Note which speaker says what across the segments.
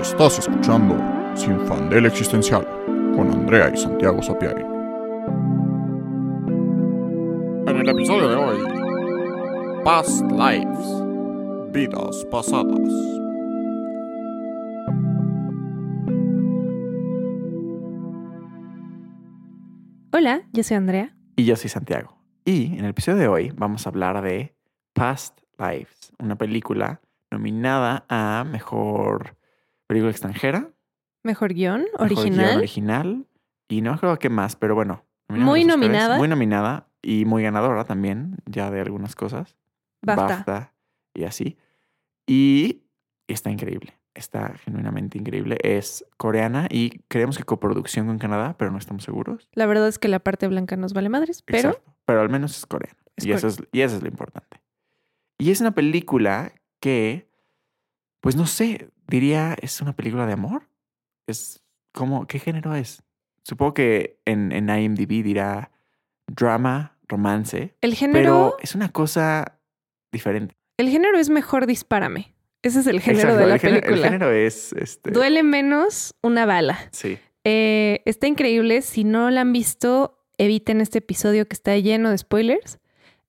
Speaker 1: Estás escuchando Sin Fandel Existencial con Andrea y Santiago Sapiari. En el episodio de hoy, Past Lives, vidas pasadas.
Speaker 2: Hola, yo soy Andrea.
Speaker 3: Y yo soy Santiago. Y en el episodio de hoy vamos a hablar de Past Lives, una película nominada a Mejor Película Extranjera,
Speaker 2: Mejor guion,
Speaker 3: Mejor guion
Speaker 2: original.
Speaker 3: original y no creo que más, pero bueno.
Speaker 2: Muy nominada.
Speaker 3: Muy nominada y muy ganadora también, ya de algunas cosas.
Speaker 2: BAFTA.
Speaker 3: y así. Y está increíble. Está genuinamente increíble. Es coreana y creemos que coproducción con Canadá, pero no estamos seguros.
Speaker 2: La verdad es que la parte blanca nos vale madres, pero
Speaker 3: Exacto. Pero al menos es coreana.
Speaker 2: Es
Speaker 3: y, eso es, y eso es lo importante. Y es una película que, pues no sé, diría, es una película de amor. Es como, ¿qué género es? Supongo que en, en IMDb dirá drama, romance,
Speaker 2: el género,
Speaker 3: pero es una cosa diferente.
Speaker 2: el género es mejor dispárame. Ese es el género
Speaker 3: Exacto,
Speaker 2: de la
Speaker 3: el, género, el
Speaker 2: película.
Speaker 3: género es, este,
Speaker 2: Duele menos una bala.
Speaker 3: Sí,
Speaker 2: Eh, está increíble. Si no la han visto, eviten este episodio que está lleno de spoilers.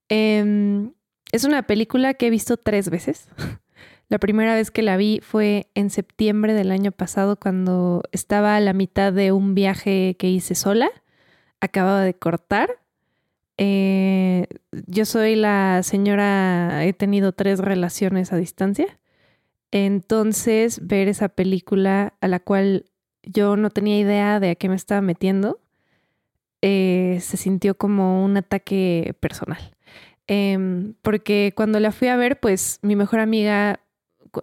Speaker 2: Em, es una película que he visto tres veces. La primera vez que la vi fue en septiembre del año pasado cuando estaba a la mitad de un viaje que hice sola. Acababa de cortar. Eh, yo soy la señora, he tenido tres relaciones a distancia. Entonces, ver esa película a la cual yo no tenía idea de a qué me estaba metiendo, eh, se sintió como un ataque personal. Em, porque cuando la fui a ver, pues mi mejor amiga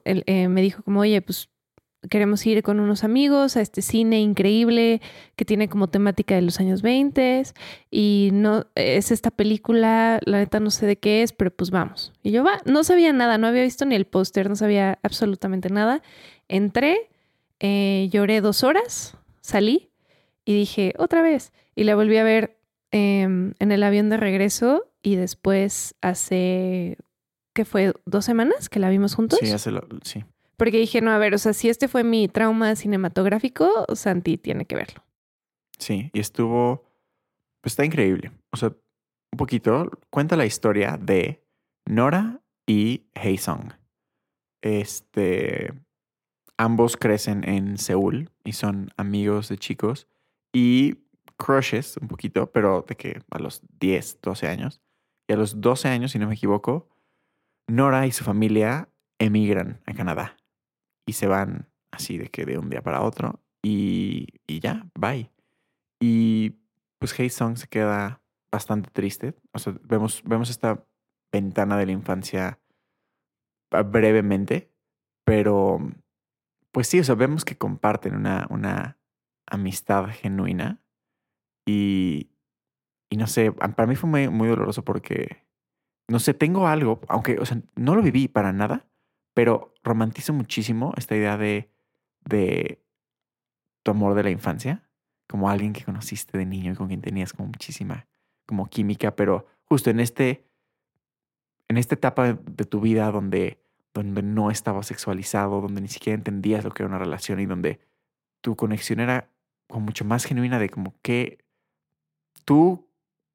Speaker 2: eh, me dijo como, oye, pues queremos ir con unos amigos a este cine increíble que tiene como temática de los años 20 y no es esta película, la neta no sé de qué es, pero pues vamos. Y yo va, no sabía nada, no había visto ni el póster, no sabía absolutamente nada. Entré, eh, lloré dos horas, salí y dije, otra vez. Y la volví a ver em, en el avión de regreso y después hace, ¿qué fue? ¿Dos semanas que la vimos juntos?
Speaker 3: sí, hace lo- sí.
Speaker 2: Porque dije, no, a ver, o sea, si este fue mi trauma cinematográfico, Santi tiene que verlo.
Speaker 3: Sí, y estuvo, pues está increíble. O sea, un poquito, cuenta la historia de Nora y Haesung. Este, ambos crecen en Seúl y son amigos de chicos y crushes un poquito, pero de que a los 10, 12 años. Y a los 12 años, si no me equivoco, Nora y su familia emigran a Canadá y se van así de que de un día para otro y, y ya, bye. Y pues Hae Sung se queda bastante triste. O sea, vemos, vemos esta ventana de la infancia ah, brevemente, pero pues sí, o sea, vemos que comparten una, una amistad genuina y, y no sé, para mí fue muy, muy doloroso porque, no sé, tengo algo, aunque, o sea, no lo viví para nada, pero romantizo muchísimo esta idea de, de tu amor de la infancia, como alguien que conociste de niño y con quien tenías como muchísima como química, pero justo en este en esta etapa de, tu vida donde donde no estabas sexualizado, donde ni siquiera entendías lo que era una relación y donde tu conexión era como mucho más genuina de como que tú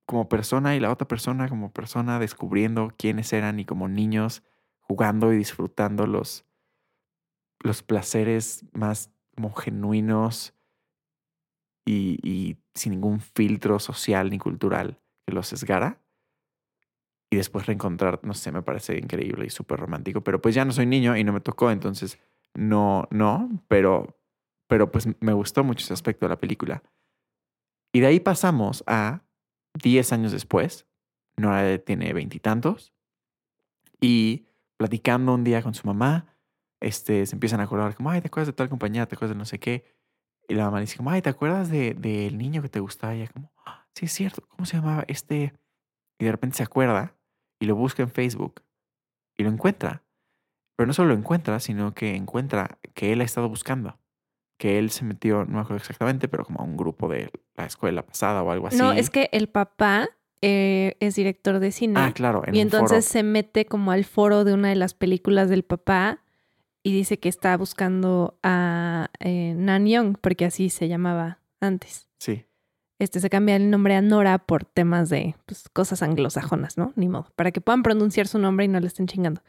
Speaker 3: como persona y la otra persona como persona descubriendo quiénes eran y como niños jugando y disfrutando los, los placeres más genuinos y, y sin ningún filtro social ni cultural que los sesgara. Y después reencontrar, no sé, me parece increíble y súper romántico. Pero pues ya no soy niño y no me tocó, entonces no, no, pero, pero pues me gustó mucho ese aspecto de la película. Y de ahí pasamos a 10 años después. Nora tiene veintitantos. Y platicando un día con su mamá, este, se empiezan a acordar como, ay, ¿te acuerdas de tal compañía? ¿Te acuerdas de no sé qué? Y la mamá dice como, ay, ¿te acuerdas de- del niño que te gustaba? Y como, "Ah, sí, es cierto, ¿cómo se llamaba? Este... Y de repente se acuerda y lo busca en Facebook y lo encuentra. Pero no solo lo encuentra, sino que encuentra que él ha estado buscando. Que él se metió, no me acuerdo exactamente, pero como a un grupo de la escuela pasada o algo así.
Speaker 2: No, es que el papá eh, es director de cine.
Speaker 3: Ah, claro. En
Speaker 2: y entonces
Speaker 3: foro.
Speaker 2: se mete como al foro de una de las películas del papá y dice que está buscando a eh, Nan Young, porque así se llamaba antes.
Speaker 3: Sí.
Speaker 2: Este se cambia el nombre a Nora por temas de pues, cosas anglosajonas, ¿no? Ni modo, para que puedan pronunciar su nombre y no le estén chingando.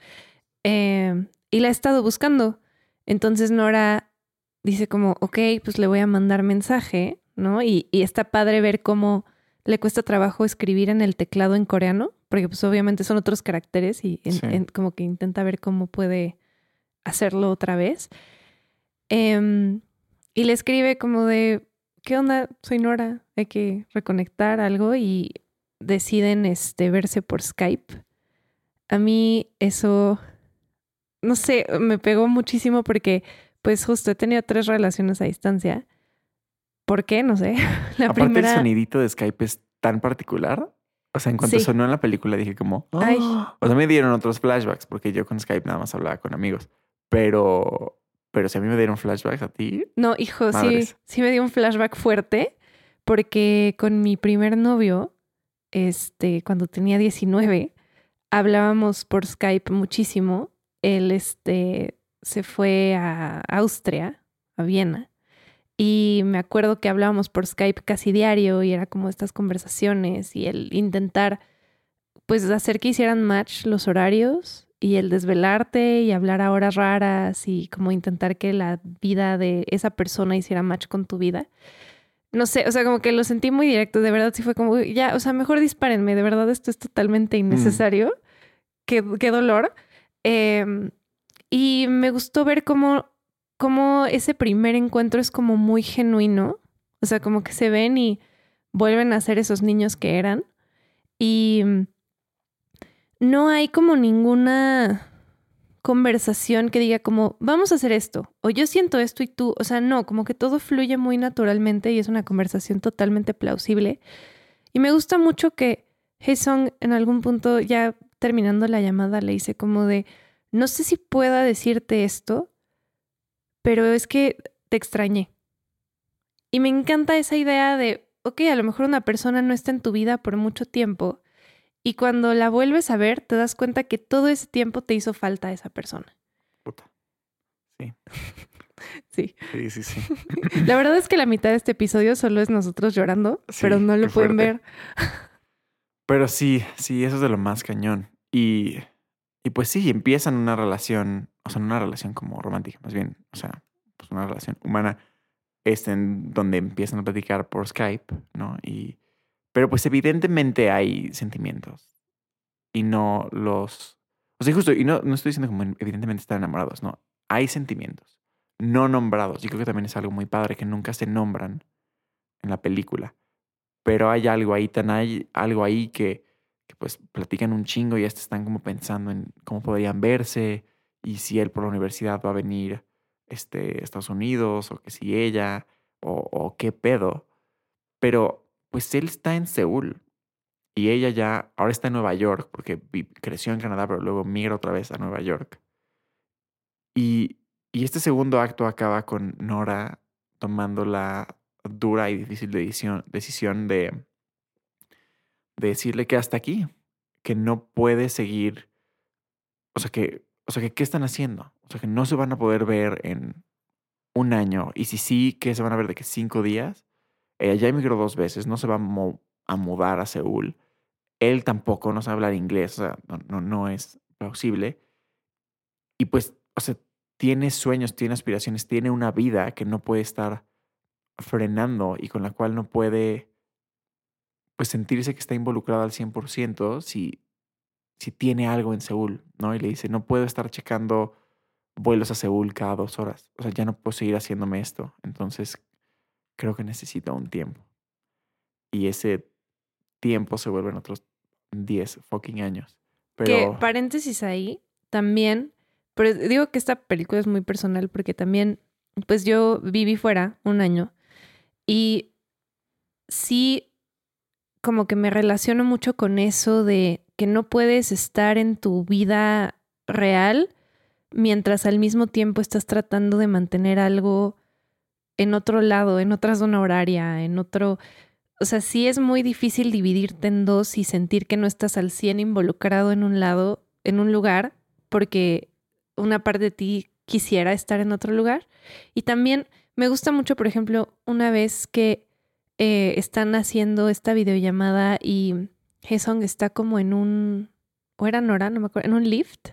Speaker 2: Eh, y la ha estado buscando. Entonces Nora dice como, ok, pues le voy a mandar mensaje, ¿no? Y, y está padre ver cómo le cuesta trabajo escribir en el teclado en coreano, porque pues obviamente son otros caracteres y en-
Speaker 3: Sí.
Speaker 2: en- como que intenta ver cómo puede hacerlo otra vez. Em, y le escribe como de, ¿qué onda? Soy Nora, hay que reconectar algo y deciden este, verse por Skype. A mí eso, no sé, me pegó muchísimo porque pues justo he tenido tres relaciones a distancia. ¿Por qué? No sé. La
Speaker 3: Aparte,
Speaker 2: primera...
Speaker 3: el sonidito de Skype es tan particular. O sea, en cuanto
Speaker 2: Sí.
Speaker 3: sonó en la película dije como...
Speaker 2: Ay.
Speaker 3: "Ah". O sea, me dieron otros flashbacks porque yo con Skype nada más hablaba con amigos. Pero... Pero si a mí me dieron flashbacks a ti...
Speaker 2: No, hijo, sí, sí me dio un flashback fuerte porque con mi primer novio, este, cuando tenía 19, hablábamos por Skype muchísimo. Él, este, se fue a Austria, a Viena, y me acuerdo que hablábamos por Skype casi diario y era como estas conversaciones y el intentar, pues, hacer que hicieran match los horarios y el desvelarte y hablar a horas raras y como intentar que la vida de esa persona hiciera match con tu vida. No sé, o sea, como que lo sentí muy directo, de verdad sí fue como, "Uy, ya, o sea, mejor dispárenme, de verdad esto es totalmente innecesario, qué, qué dolor. Eh, y me gustó ver cómo, cómo ese primer encuentro es como muy genuino, o sea, como que se ven y vuelven a ser esos niños que eran. Y mm, no hay como ninguna conversación que diga como, vamos a hacer esto, o yo siento esto y tú, o sea, no, como que todo fluye muy naturalmente y es una conversación totalmente plausible. Y me gusta mucho que Haesung en algún punto, ya terminando la llamada, le dice como de, no sé si pueda decirte esto, pero es que te extrañé. Y me encanta esa idea de, ok, a lo mejor una persona no está en tu vida por mucho tiempo, y cuando la vuelves a ver, te das cuenta que todo ese tiempo te hizo falta esa persona.
Speaker 3: Puta. Sí.
Speaker 2: Sí.
Speaker 3: Sí, sí, sí.
Speaker 2: La verdad es que la mitad de este episodio solo es nosotros llorando,
Speaker 3: Sí,
Speaker 2: pero no lo pueden
Speaker 3: fuerte.
Speaker 2: ver.
Speaker 3: Pero sí, sí, eso es de lo más cañón. Y, y pues sí, empiezan una relación, o sea, una relación como romántica, más bien, o sea, pues una relación humana, este, en donde empiezan a platicar por Skype, ¿no? Y, pero pues evidentemente hay sentimientos y no los... O sea, justo, y no, no estoy diciendo como evidentemente están enamorados, no, hay sentimientos no nombrados. Y creo que también es algo muy padre que nunca se nombran en la película pero hay algo ahí, tan hay algo ahí que pues platican un chingo y hasta están como pensando en cómo podrían verse y si él por la universidad va a venir este, Estados Unidos o que si ella o, qué pedo. Pero pues él está en Seúl y ella ya ahora está en Nueva York porque creció en Canadá pero luego migra otra vez a Nueva York. Y, y este segundo acto acaba con Nora tomando la dura y difícil decisión, decisión de, de decirle que hasta aquí, que no puede seguir, o sea que, o sea que, ¿qué están haciendo? O sea que no se van a poder ver en un año y si sí, que se van a ver de que cinco días. Ella ya emigró dos veces, no se va a, mo- a mudar a Seúl. Él tampoco no sabe hablar inglés, o sea, no, no, no es plausible. Y pues, o sea, tiene sueños, tiene aspiraciones, tiene una vida que no puede estar frenando y con la cual no puede pues sentirse que está involucrado al 100% si, si tiene algo en Seúl, ¿no? Y le dice, no puedo estar checando vuelos a Seúl cada dos horas. O sea, ya no puedo seguir haciéndome esto. Entonces, creo que necesito un tiempo. Y ese tiempo se vuelven otros 10 fucking años.
Speaker 2: Que
Speaker 3: Pero,
Speaker 2: paréntesis ahí, también, pero digo que esta película es muy personal porque también, pues yo viví fuera un año y sí como que me relaciono mucho con eso de que no puedes estar en tu vida real mientras al mismo tiempo estás tratando de mantener algo en otro lado, en otra zona horaria, en otro... O sea, sí es muy difícil dividirte en dos y sentir que no estás al 100 involucrado en un lado, en un lugar, porque una parte de ti quisiera estar en otro lugar. Y también me gusta mucho, por ejemplo, una vez que eh, están haciendo esta videollamada y Hesong está como en un, o era Nora, no me acuerdo, en un lift.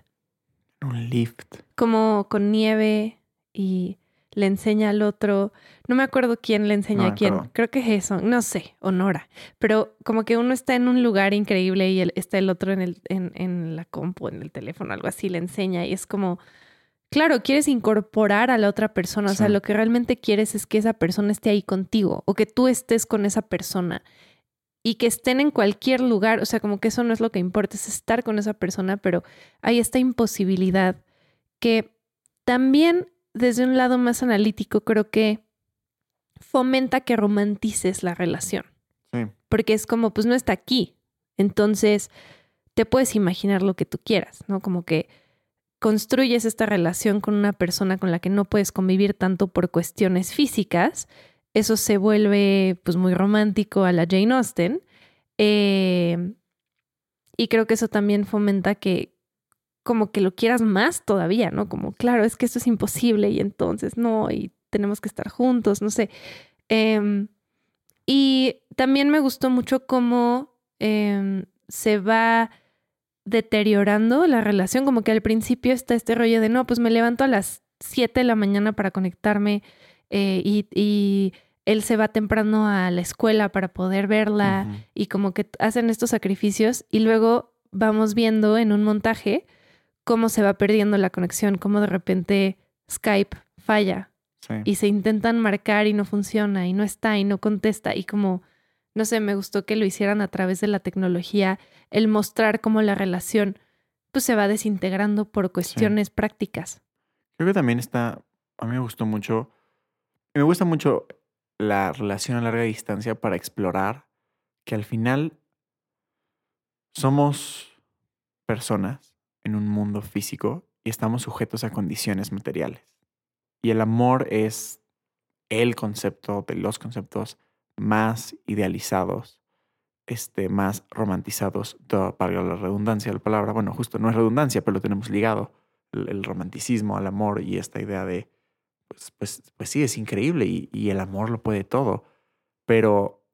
Speaker 3: Un lift.
Speaker 2: Como con nieve y le enseña al otro, no me acuerdo quién le enseña
Speaker 3: No
Speaker 2: a quién, creo que es eso, no sé, o Nora, pero como que uno está en un lugar increíble y el- está el otro en, el, en, en la compu, en el teléfono, algo así, le enseña y es como, claro, quieres incorporar a la otra persona, o sea, lo que realmente quieres es que esa persona esté ahí contigo o que tú estés con esa persona y que estén en cualquier lugar, o sea, como que eso no es lo que importa, es estar con esa persona, pero hay esta imposibilidad que también desde un lado más analítico creo que fomenta que romantices la relación,
Speaker 3: Sí.
Speaker 2: porque es como, pues no está aquí, entonces te puedes imaginar lo que tú quieras, ¿no? Como que construyes esta relación con una persona con la que no puedes convivir tanto por cuestiones físicas, eso se vuelve pues muy romántico a la Jane Austen. eh, y creo que eso también fomenta que como que lo quieras más todavía, ¿no? Como, claro, es que esto es imposible y entonces no, y tenemos que estar juntos, no sé. Em, y también me gustó mucho cómo em, se va deteriorando la relación, como que al principio está este rollo de, no, pues me levanto a las 7 de la mañana para conectarme eh, y, y él se va temprano a la escuela para poder verla y como que hacen estos sacrificios y luego vamos viendo en un montaje cómo se va perdiendo la conexión, cómo de repente Skype falla
Speaker 3: Sí.
Speaker 2: y se intentan marcar y no funciona y no está y no contesta y como, no sé, me gustó que lo hicieran a través de la tecnología, el mostrar cómo la relación pues se va desintegrando por cuestiones prácticas.
Speaker 3: Creo que también está, a mí me gustó mucho, me gusta mucho la relación a larga distancia para explorar que al final somos personas en un mundo físico y estamos sujetos a condiciones materiales. Y el amor es el concepto de los conceptos más idealizados, este, más romantizados, para la redundancia de la palabra. Bueno, justo no es redundancia, pero lo tenemos ligado el, el romanticismo al amor y esta idea de, pues, pues, pues sí, es increíble y, y el amor lo puede todo, pero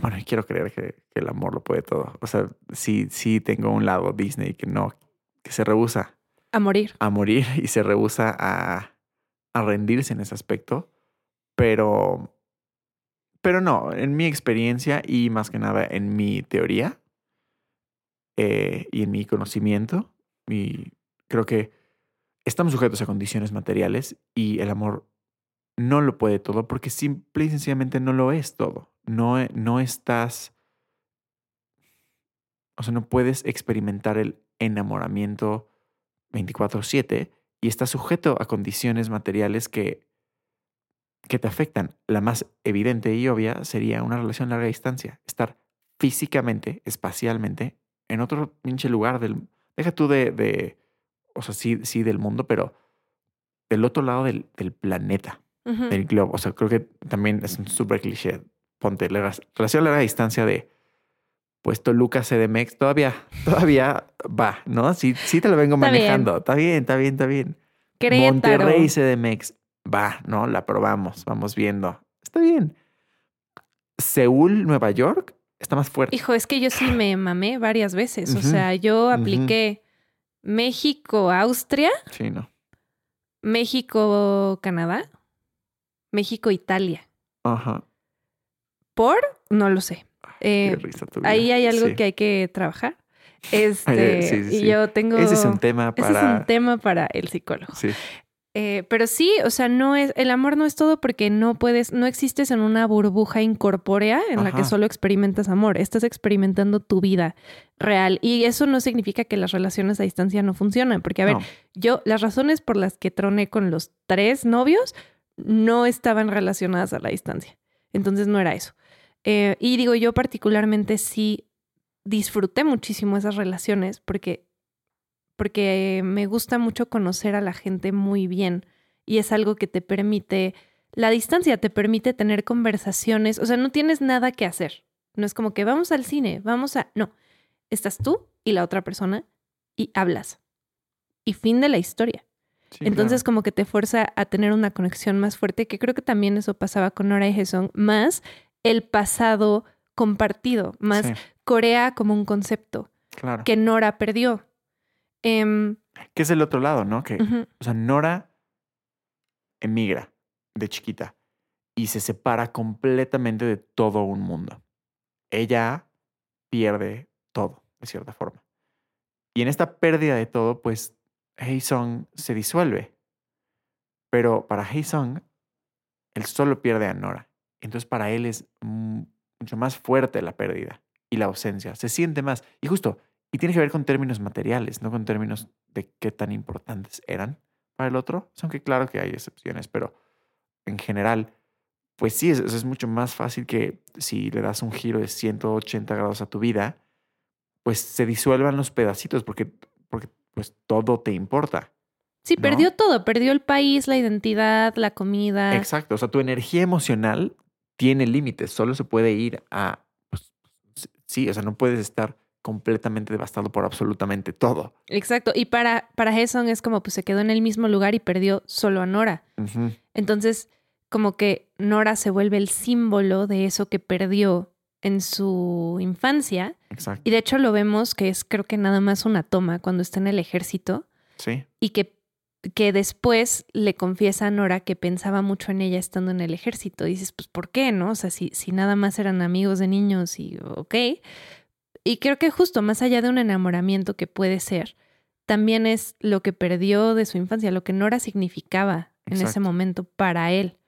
Speaker 3: bueno, quiero creer que, que el amor lo puede todo. O sea, sí, sí tengo un lado Disney que no, que se rehúsa
Speaker 2: A morir.
Speaker 3: a morir y se rehúsa a, a rendirse en ese aspecto, pero, pero no, en mi experiencia y más que nada en mi teoría eh, y en mi conocimiento, y creo que estamos sujetos a condiciones materiales y el amor no lo puede todo porque simple y sencillamente no lo es todo. No, no estás, o sea, no puedes experimentar el enamoramiento 24/7 y estás sujeto a condiciones materiales que, que te afectan. La más evidente y obvia sería una relación a larga distancia. Estar físicamente, espacialmente, en otro pinche lugar del... Deja tú de... de o sea, sí, sí del mundo, pero del otro lado del, del planeta, del globo. O sea, creo que también es un súper cliché. Ponte la relación a larga distancia de... Pues Toluca CDMX todavía, todavía va, ¿no? Sí, sí te lo vengo
Speaker 2: Está bien.
Speaker 3: manejando. Está bien, está bien, está bien.
Speaker 2: Querétaro.
Speaker 3: Monterrey CDMX. Va, ¿no? La probamos, vamos viendo. Está bien. Seúl, Nueva York, está más fuerte.
Speaker 2: Hijo, es que yo sí me mamé varias veces. O sea, yo apliqué México, Austria,
Speaker 3: Sí, ¿no?
Speaker 2: México, Canadá, México, Italia.
Speaker 3: Ajá.
Speaker 2: ¿Por? No lo sé. Eh,
Speaker 3: risa tu vida.
Speaker 2: ahí hay algo
Speaker 3: Sí.
Speaker 2: que hay que trabajar. Este,
Speaker 3: sí, sí,
Speaker 2: y
Speaker 3: sí.
Speaker 2: yo tengo.
Speaker 3: Ese es un tema
Speaker 2: ese
Speaker 3: para...
Speaker 2: es un tema para el psicólogo. Eh, pero sí, o sea, no es, el amor no es todo porque no puedes, no existes en una burbuja incorpórea en la que solo experimentas amor. Estás experimentando tu vida real. Y eso no significa que las relaciones a distancia no funcionan. Porque, a ver,
Speaker 3: No.
Speaker 2: yo, las razones por las que troné con los tres novios no estaban relacionadas a la distancia. Entonces no era eso. Eh, y digo, yo particularmente sí disfruté muchísimo esas relaciones porque, porque me gusta mucho conocer a la gente muy bien y es algo que te permite, la distancia te permite tener conversaciones, o sea, no tienes nada que hacer. No es como que vamos al cine, vamos a... No, estás tú y la otra persona y hablas. Y fin de la historia.
Speaker 3: Sí,
Speaker 2: Entonces
Speaker 3: claro.
Speaker 2: como que te fuerza a tener una conexión más fuerte, que creo que también eso pasaba con Nora y Hesong, más el pasado compartido, más
Speaker 3: Sí,
Speaker 2: Corea como un concepto
Speaker 3: claro.
Speaker 2: que Nora perdió. Em,
Speaker 3: Que es el otro lado, ¿no? Que, o sea, Nora emigra de chiquita y se separa completamente de todo un mundo. Ella pierde todo, de cierta forma. Y en esta pérdida de todo, pues Song se disuelve. Pero para Song, él solo pierde a Nora. Entonces para él es mucho más fuerte la pérdida y la ausencia. Se siente más. Y justo, y tiene que ver con términos materiales, no con términos de qué tan importantes eran para el otro. Aunque claro que hay excepciones, pero en general, pues sí, es, es mucho más fácil que si le das un giro de 180 grados a tu vida, pues se disuelvan los pedacitos porque, porque pues todo te importa.
Speaker 2: Sí,
Speaker 3: ¿no?
Speaker 2: perdió todo, perdió el país, la identidad, la comida.
Speaker 3: Exacto, o sea, tu energía emocional tiene límites, solo se puede ir a, pues, sí, o sea, no puedes estar completamente devastado por absolutamente todo.
Speaker 2: Exacto. Y para, para es como pues se quedó en el mismo lugar y perdió solo a Nora. Entonces, como que Nora se vuelve el símbolo de eso que perdió en su infancia.
Speaker 3: Exacto,
Speaker 2: Y de hecho lo vemos que es creo que nada más una toma cuando está en el ejército
Speaker 3: sí,
Speaker 2: y que, que después le confiesa a Nora que pensaba mucho en ella estando en el ejército. Y dices, pues ¿por qué? ¿No? O sea, si, si nada más eran amigos de niños y ok. Y creo que justo más allá de un enamoramiento que puede ser, también es lo que perdió de su infancia, lo que Nora significaba en ese momento para él.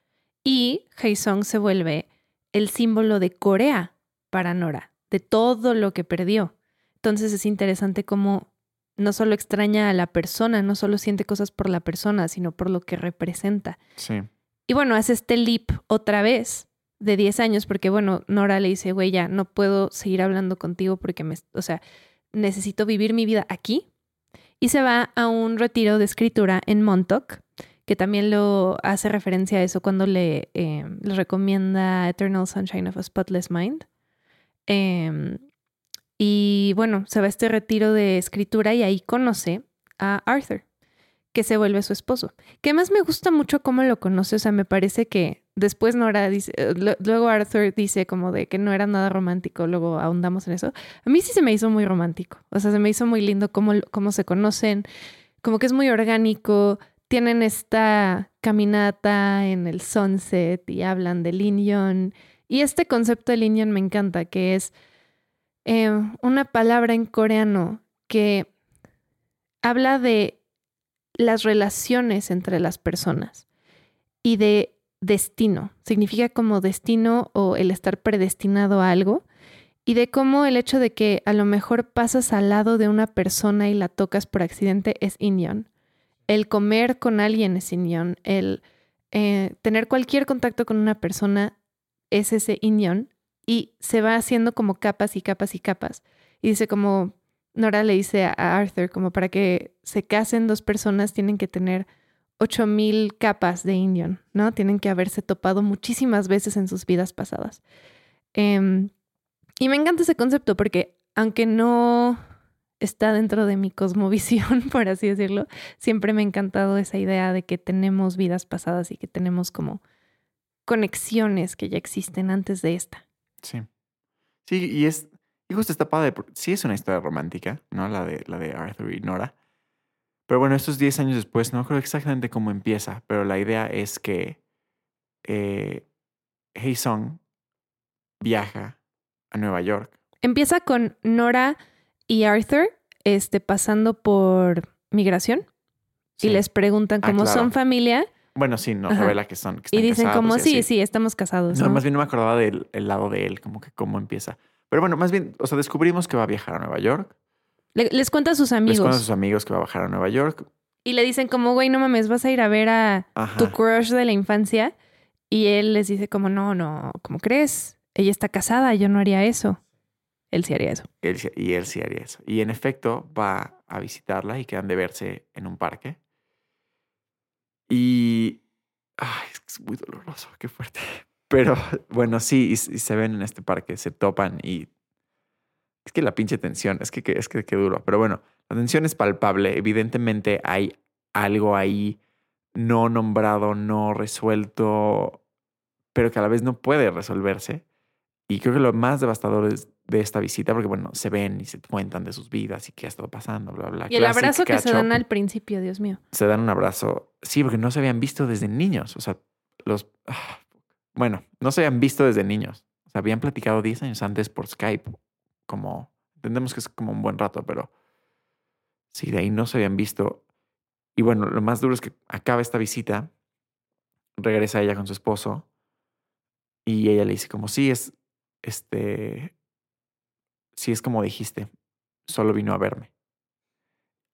Speaker 2: Y Song se vuelve el símbolo de Corea para Nora, de todo lo que perdió. Entonces es interesante cómo no solo extraña a la persona, no solo siente cosas por la persona, sino por lo que representa.
Speaker 3: sí,
Speaker 2: Y bueno, hace este leap otra vez de 10 años porque, bueno, Nora le dice, güey, ya no puedo seguir hablando contigo porque me, o sea, necesito vivir mi vida aquí. Y se va a un retiro de escritura en Montauk, que también lo hace referencia a eso cuando le, eh, le recomienda Eternal Sunshine of a Spotless Mind. Em, y bueno, se va a este retiro de escritura y ahí conoce a Arthur, que se vuelve su esposo. Que más me gusta mucho cómo lo conoce, o sea, me parece que después Nora dice, eh, luego Arthur dice como de que no era nada romántico, luego ahondamos en eso. A mí sí se me hizo muy romántico, o sea, se me hizo muy lindo cómo, cómo se conocen, como que es muy orgánico, tienen esta caminata en el sunset y hablan de Lin Yon. Y este concepto de Lin Yon me encanta, que es eh, una palabra en coreano que habla de las relaciones entre las personas y de destino. Significa como destino o el estar predestinado a algo. Y de cómo el hecho de que a lo mejor pasas al lado de una persona y la tocas por accidente es inyon. El comer con alguien es inyon. El eh, tener cualquier contacto con una persona es ese inyon. Y se va haciendo como capas y capas y capas. Y dice como, Nora le dice a Arthur, como para que se casen dos personas tienen que tener 8000 capas de Indian, ¿no? Tienen que haberse topado muchísimas veces en sus vidas pasadas. Em, y me encanta ese concepto porque aunque no está dentro de mi cosmovisión, por así decirlo, siempre me ha encantado esa idea de que tenemos vidas pasadas y que tenemos como conexiones que ya existen antes de esta.
Speaker 3: sí. Sí, y es, y justo está padre, sí es una historia romántica, ¿no? La de, la de Arthur y Nora. Pero bueno, estos 10 años después, no creo exactamente cómo empieza, pero la idea es que eh, Song viaja a Nueva York.
Speaker 2: Empieza con Nora y Arthur este, pasando por migración
Speaker 3: Sí.
Speaker 2: y les preguntan
Speaker 3: Ah,
Speaker 2: cómo
Speaker 3: claro.
Speaker 2: son familia
Speaker 3: Bueno, sí,
Speaker 2: Ajá.
Speaker 3: revela que son. Que
Speaker 2: y dicen
Speaker 3: casados
Speaker 2: como sí, sí, estamos casados.
Speaker 3: No,
Speaker 2: ¿no?
Speaker 3: más bien no me acordaba del el lado de él, como que cómo empieza. Pero bueno, más bien, o sea, descubrimos que va a viajar a Nueva York.
Speaker 2: Le- les cuenta a sus
Speaker 3: Les
Speaker 2: amigos
Speaker 3: cuenta a sus amigos que va a bajar a Nueva York.
Speaker 2: y le dicen como, güey, no mames, vas a ir a ver a tu crush de la infancia. Y él les dice como, no, no, ¿cómo crees? Ella está casada, yo no haría eso. Él sí haría eso.
Speaker 3: Él y él sí haría eso. Y en efecto va a visitarla y quedan de verse en un parque. Y... Ay, es muy doloroso, qué fuerte. Pero bueno, sí, y se ven en este parque, se topan y... Es que la pinche tensión, es que, que- es que qué duro. Pero bueno, la tensión es palpable. Evidentemente hay algo ahí no nombrado, no resuelto, pero que a la vez no puede resolverse. Y creo que lo más devastador es de esta visita, porque bueno, se ven y se cuentan de sus vidas y qué ha estado pasando, bla, bla.
Speaker 2: Y el
Speaker 3: Classic
Speaker 2: abrazo que se dan al principio, Dios mío.
Speaker 3: Se dan un abrazo. Sí, porque no se habían visto desde niños. O sea, los... ah, bueno, no se habían visto desde niños. O sea, habían platicado 10 años antes por Skype. Como... Entendemos que es como un buen rato, pero... Sí, de ahí no se habían visto. Y bueno, lo más duro es que acaba esta visita, regresa ella con su esposo y ella le dice como, sí, es, este, sí es como dijiste, solo vino a verme.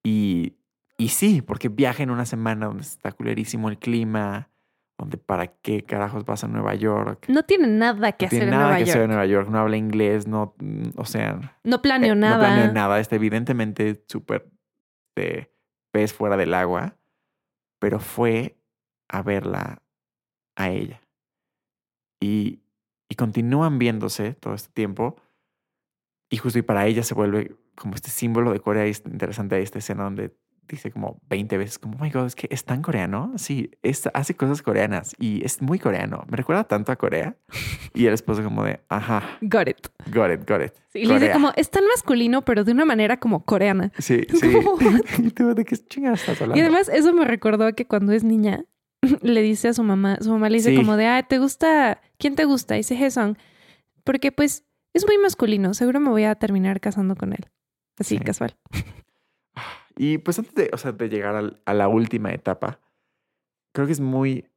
Speaker 3: Y, y sí, porque viaja en una semana donde está culerísimo el clima, donde para qué carajos vas a Nueva York.
Speaker 2: No tiene nada que
Speaker 3: No
Speaker 2: hacer
Speaker 3: tiene
Speaker 2: en
Speaker 3: nada
Speaker 2: Nueva
Speaker 3: que
Speaker 2: York.
Speaker 3: hacer en Nueva York, no habla inglés, no, mm, o sea,
Speaker 2: No planeó
Speaker 3: eh,
Speaker 2: nada.
Speaker 3: no planeó nada, está evidentemente súper de pez fuera del agua, pero fue a verla a ella. Y, y continúan viéndose todo este tiempo. Y justo y para ella se vuelve como este símbolo de Corea. Es interesante esta escena donde dice como 20 veces, como, oh my God, es que es tan coreano. Sí, es, hace cosas coreanas y es muy coreano. Me recuerda tanto a Corea. Y el esposo como de, ajá,
Speaker 2: Got it.
Speaker 3: got it, got it.
Speaker 2: Sí, y le dice como, es tan masculino, pero de una manera como coreana.
Speaker 3: Sí, sí. y tú, ¿de qué chingada estás hablando?
Speaker 2: Y además eso me recordó que cuando es niña le dice a su mamá, su mamá le dice
Speaker 3: Sí.
Speaker 2: como de, ah, ¿te gusta? ¿Quién te gusta? Y dice Hesong. Porque pues es muy masculino, seguro me voy a terminar casando con él. Así,
Speaker 3: Sí.
Speaker 2: casual.
Speaker 3: Y pues antes de, o sea, de llegar al- a la última etapa, creo que es muy,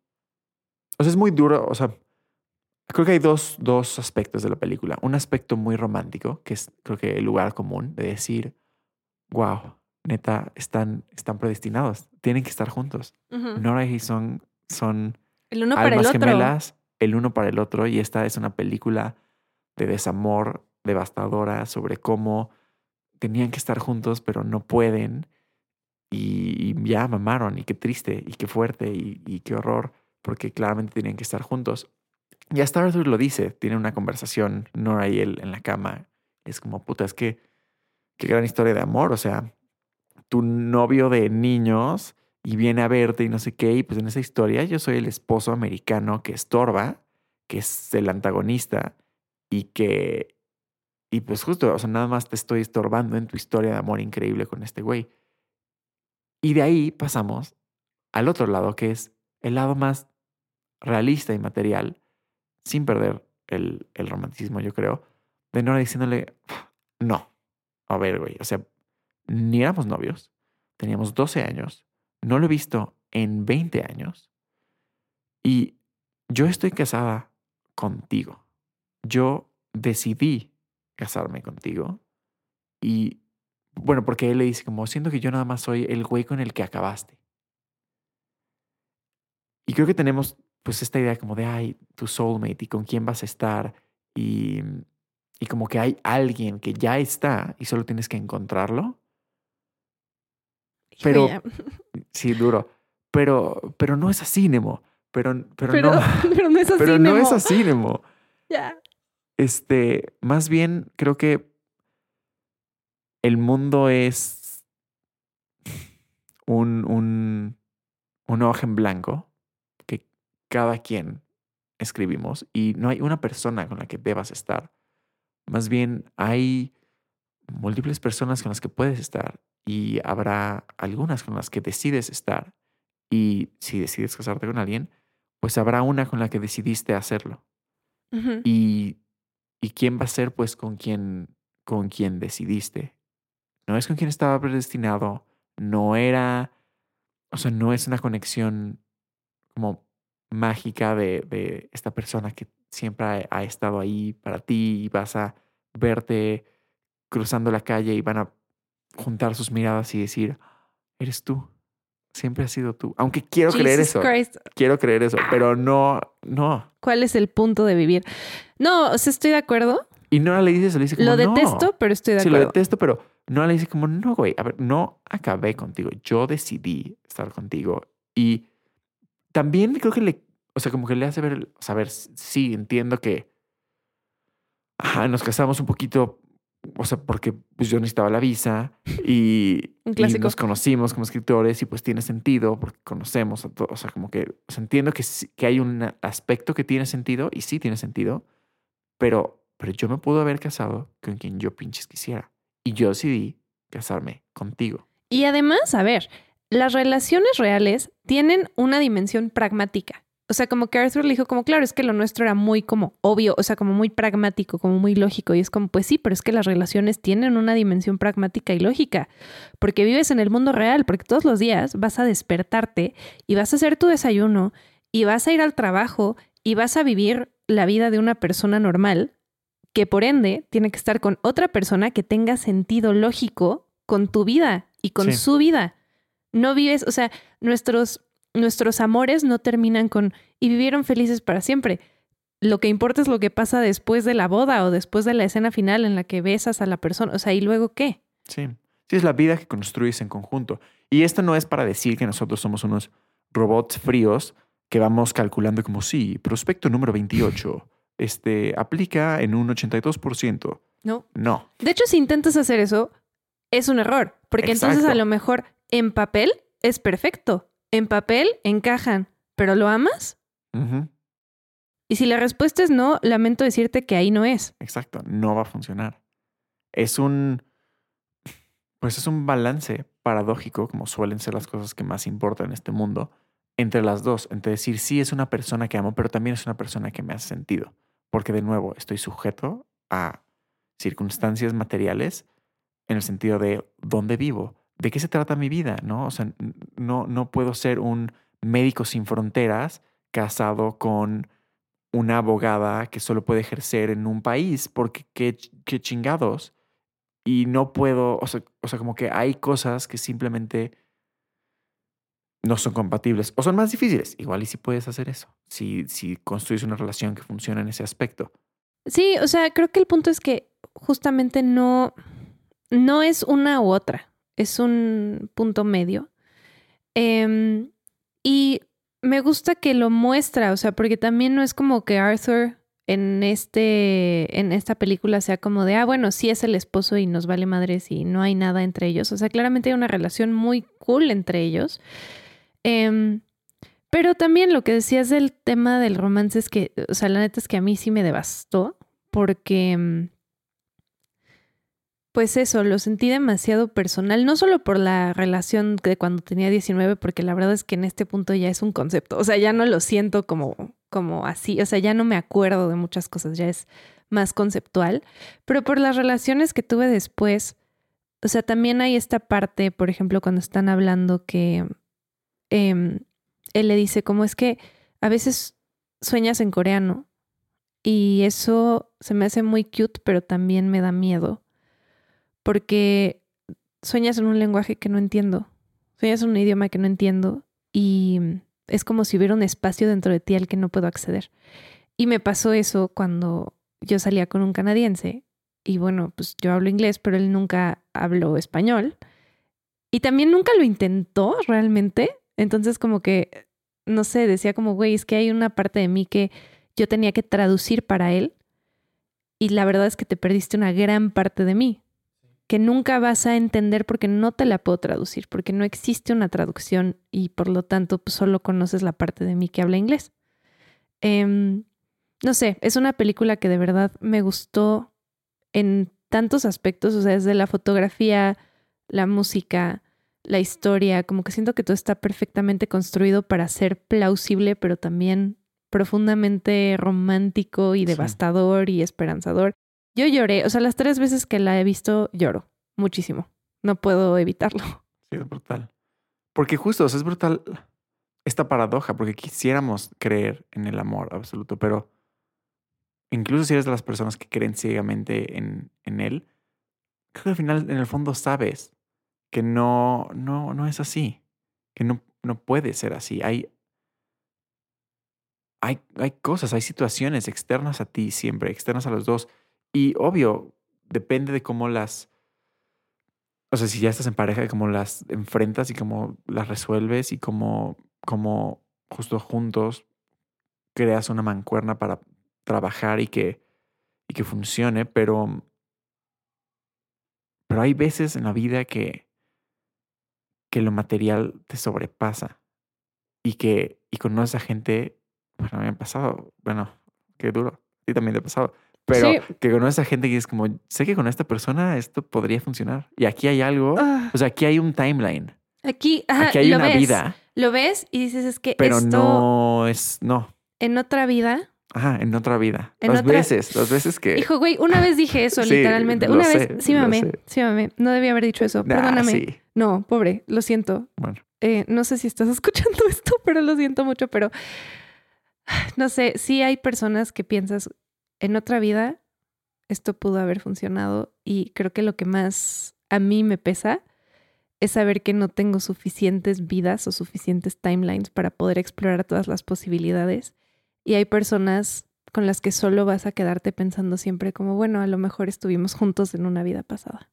Speaker 3: o sea, es muy duro, o sea, creo que hay dos, dos aspectos de la película. Un aspecto muy romántico, que es creo que el lugar común de decir, wow, neta, están, están predestinados, tienen que estar juntos. Nora y son, son
Speaker 2: El uno para el
Speaker 3: almas
Speaker 2: otro.
Speaker 3: gemelas, el uno para el otro, y esta es una película de desamor devastadora sobre cómo tenían que estar juntos, pero no pueden, y, ya mamaron, y qué triste, y qué fuerte, y, y qué horror, porque claramente tenían que estar juntos. Y hasta Arthur lo dice, tiene una conversación, Nora y él en la cama, es como, puta, es que, qué gran historia de amor, o sea, tu novio de niños y viene a verte y no sé qué. Y pues en esa historia yo soy el esposo americano que estorba, que es el antagonista y que... Y pues justo, o sea, nada más te estoy estorbando en tu historia de amor increíble con este güey. Y de ahí pasamos al otro lado, que es el lado más realista y material, sin perder el, el romanticismo, yo creo, de Nora diciéndole, no, a ver, güey, o sea, ni éramos novios, teníamos 12 años, no lo he visto en 20 años y yo estoy casada contigo. Yo decidí casarme contigo y bueno, porque él le dice como, siento que yo nada más soy el güey con el que acabaste. Y creo que tenemos pues esta idea como de, ay, tu soulmate y con quién vas a estar y, y como que hay alguien que ya está y solo tienes que encontrarlo. Pero-. Sí, duro. Pero, pero no es así, Nemo. Pero, pero,
Speaker 2: Pero,
Speaker 3: no,
Speaker 2: pero no es así,
Speaker 3: pero no es
Speaker 2: Nemo.
Speaker 3: así, Nemo. Este, más bien creo que el mundo es un, un, una hoja en blanco que cada quien escribimos y no hay una persona con la que debas estar. Más bien hay múltiples personas con las que puedes estar y habrá algunas con las que decides estar. Y si decides casarte con alguien, pues habrá una con la que decidiste hacerlo. Y, y quién va a ser, pues, con quien, con quien decidiste. No es con quien estaba predestinado, no era, o sea, no es una conexión como mágica de, de esta persona que siempre ha, ha estado ahí para ti y vas a verte cruzando la calle y van a juntar sus miradas y decir, eres tú, siempre has sido tú. Aunque quiero creer eso,
Speaker 2: Christ.
Speaker 3: quiero creer eso, pero no, no.
Speaker 2: ¿Cuál es el punto de vivir? No, o sea, estoy de acuerdo.
Speaker 3: Y Nora le dice eso, le dice como,
Speaker 2: Lo
Speaker 3: "No".
Speaker 2: detesto, pero estoy de
Speaker 3: Sí, lo
Speaker 2: acuerdo.
Speaker 3: detesto, pero Nora le dice como, no, güey, a ver, no acabé contigo, yo decidí estar contigo. Y también creo que le, o sea, como que le hace ver, saber, sí, entiendo que ajá, nos casamos un poquito o sea, porque pues, yo necesitaba la visa y, nos conocimos como escritores y pues tiene sentido porque conocemos a todos. O sea, como que o sea, entiendo que, sí- que hay un aspecto que tiene sentido y sí tiene sentido, pero, pero yo me puedo haber casado con quien yo pinches quisiera. Y yo decidí casarme contigo.
Speaker 2: Y además, a ver, las relaciones reales tienen una dimensión pragmática. O sea, como que Arthur le dijo como, claro, es que lo nuestro era muy como obvio, o sea, como muy pragmático, como muy lógico. Y es como, pues sí, pero es que las relaciones tienen una dimensión pragmática y lógica, porque vives en el mundo real, porque todos los días vas a despertarte y vas a hacer tu desayuno y vas a ir al trabajo y vas a vivir la vida de una persona normal, que por ende tiene que estar con otra persona que tenga sentido lógico con tu vida y con
Speaker 3: Sí.
Speaker 2: su vida. No vives, o sea, nuestros, nuestros amores no terminan con y vivieron felices para siempre. Lo que importa es lo que pasa después de la boda o después de la escena final en la que besas a la persona. O sea, ¿y luego qué?
Speaker 3: Sí. Sí, es la vida que construyes en conjunto. Y esto no es para decir que nosotros somos unos robots fríos que vamos calculando como sí, prospecto número 28, este, aplica en un 82%.
Speaker 2: No.
Speaker 3: No.
Speaker 2: De hecho, si intentas hacer eso, es un error, porque entonces a lo mejor en papel es perfecto. En papel encajan, pero ¿lo amas? Y si la respuesta es no, lamento decirte que ahí no es.
Speaker 3: Exacto, no va a funcionar. Es un, pues es un balance paradójico, como suelen ser las cosas que más importan en este mundo, entre las dos, entre decir sí es una persona que amo, pero también es una persona que me hace sentido, porque de nuevo estoy sujeto a circunstancias materiales en el sentido de dónde vivo, de qué se trata mi vida, ¿no? O sea, no, no puedo ser un médico sin fronteras casado con una abogada que solo puede ejercer en un país, porque qué, qué chingados. Y no puedo, o sea, o sea, como que hay cosas que simplemente no son compatibles o son más difíciles. Igual y si puedes hacer eso, si, si construyes una relación que funciona en ese aspecto.
Speaker 2: Sí, o sea, creo que el punto es que justamente no, no es una u otra, es un punto medio. Em, y me gusta que lo muestra, o sea, porque también no es como que Arthur en este en esta película sea como de, ah, bueno, sí es el esposo y nos vale madres y no hay nada entre ellos. O sea, claramente hay una relación muy cool entre ellos. Em, pero también lo que decías del tema del romance es que, o sea, la neta es que a mí sí me devastó porque, mm, pues eso, lo sentí demasiado personal, no solo por la relación de cuando tenía 19, porque la verdad es que en este punto ya es un concepto, o sea, ya no lo siento como, como así, o sea, ya no me acuerdo de muchas cosas, ya es más conceptual, pero por las relaciones que tuve después, o sea, también hay esta parte, por ejemplo, cuando están hablando que em, él le dice, como es que a veces sueñas en coreano y eso se me hace muy cute, pero también me da miedo porque sueñas en un lenguaje que no entiendo, sueñas en un idioma que no entiendo y es como si hubiera un espacio dentro de ti al que no puedo acceder. Y me pasó eso cuando yo salía con un canadiense y bueno, pues yo hablo inglés, pero él nunca habló español y también nunca lo intentó realmente. Entonces como que, no sé, decía como, güey, es que hay una parte de mí que yo tenía que traducir para él y la verdad es que te perdiste una gran parte de mí que nunca vas a entender porque no te la puedo traducir, porque no existe una traducción y por lo tanto pues, solo conoces la parte de mí que habla inglés. Em, no sé, es una película que de verdad me gustó en tantos aspectos, o sea, desde la fotografía, la música, la historia, como que siento que todo está perfectamente construido para ser plausible, pero también profundamente romántico y
Speaker 3: Sí.
Speaker 2: devastador y esperanzador. Yo lloré, o sea, las tres veces que la he visto lloro muchísimo. No puedo evitarlo.
Speaker 3: Sí, es brutal. Porque justo, es brutal esta paradoja, porque quisiéramos creer en el amor absoluto, pero incluso si eres de las personas que creen ciegamente en, en él, creo que al final, en el fondo, sabes que no, no, no es así, que no, no puede ser así. Hay, hay, hay cosas, hay situaciones externas a ti siempre, externas a los dos. Y obvio, depende de cómo las... O sea, si ya estás en pareja, cómo las enfrentas y cómo las resuelves y cómo, cómo justo juntos creas una mancuerna para trabajar y que, y que funcione, pero Pero hay veces en la vida que, que lo material te sobrepasa y que y conoces a gente, bueno, me han pasado, bueno, qué duro, sí también te ha pasado, pero
Speaker 2: Sí.
Speaker 3: que conoces a gente que es como, sé que con esta persona esto podría funcionar y aquí hay algo,
Speaker 2: Ah,
Speaker 3: o sea, aquí hay un timeline,
Speaker 2: aquí, ajá,
Speaker 3: aquí hay
Speaker 2: lo
Speaker 3: una
Speaker 2: ves,
Speaker 3: vida,
Speaker 2: Lo ves y dices, es que
Speaker 3: pero
Speaker 2: esto
Speaker 3: no es, no,
Speaker 2: en otra vida.
Speaker 3: ajá, en otra vida,
Speaker 2: En
Speaker 3: las
Speaker 2: otra-
Speaker 3: veces, las veces que...
Speaker 2: Hijo, güey, una vez dije eso,
Speaker 3: Sí,
Speaker 2: literalmente. Una
Speaker 3: sé,
Speaker 2: vez, sí, mamé, sí, mamé. No debía haber dicho eso.
Speaker 3: Nah,
Speaker 2: Perdóname.
Speaker 3: sí,
Speaker 2: No, pobre, lo siento.
Speaker 3: bueno,
Speaker 2: Eh, no sé si estás escuchando esto, pero lo siento mucho, pero no sé, sí hay personas que piensas en otra vida esto pudo haber funcionado y creo que lo que más a mí me pesa es saber que no tengo suficientes vidas o suficientes timelines para poder explorar todas las posibilidades y hay personas con las que solo vas a quedarte pensando siempre como, bueno, a lo mejor estuvimos juntos en una vida pasada.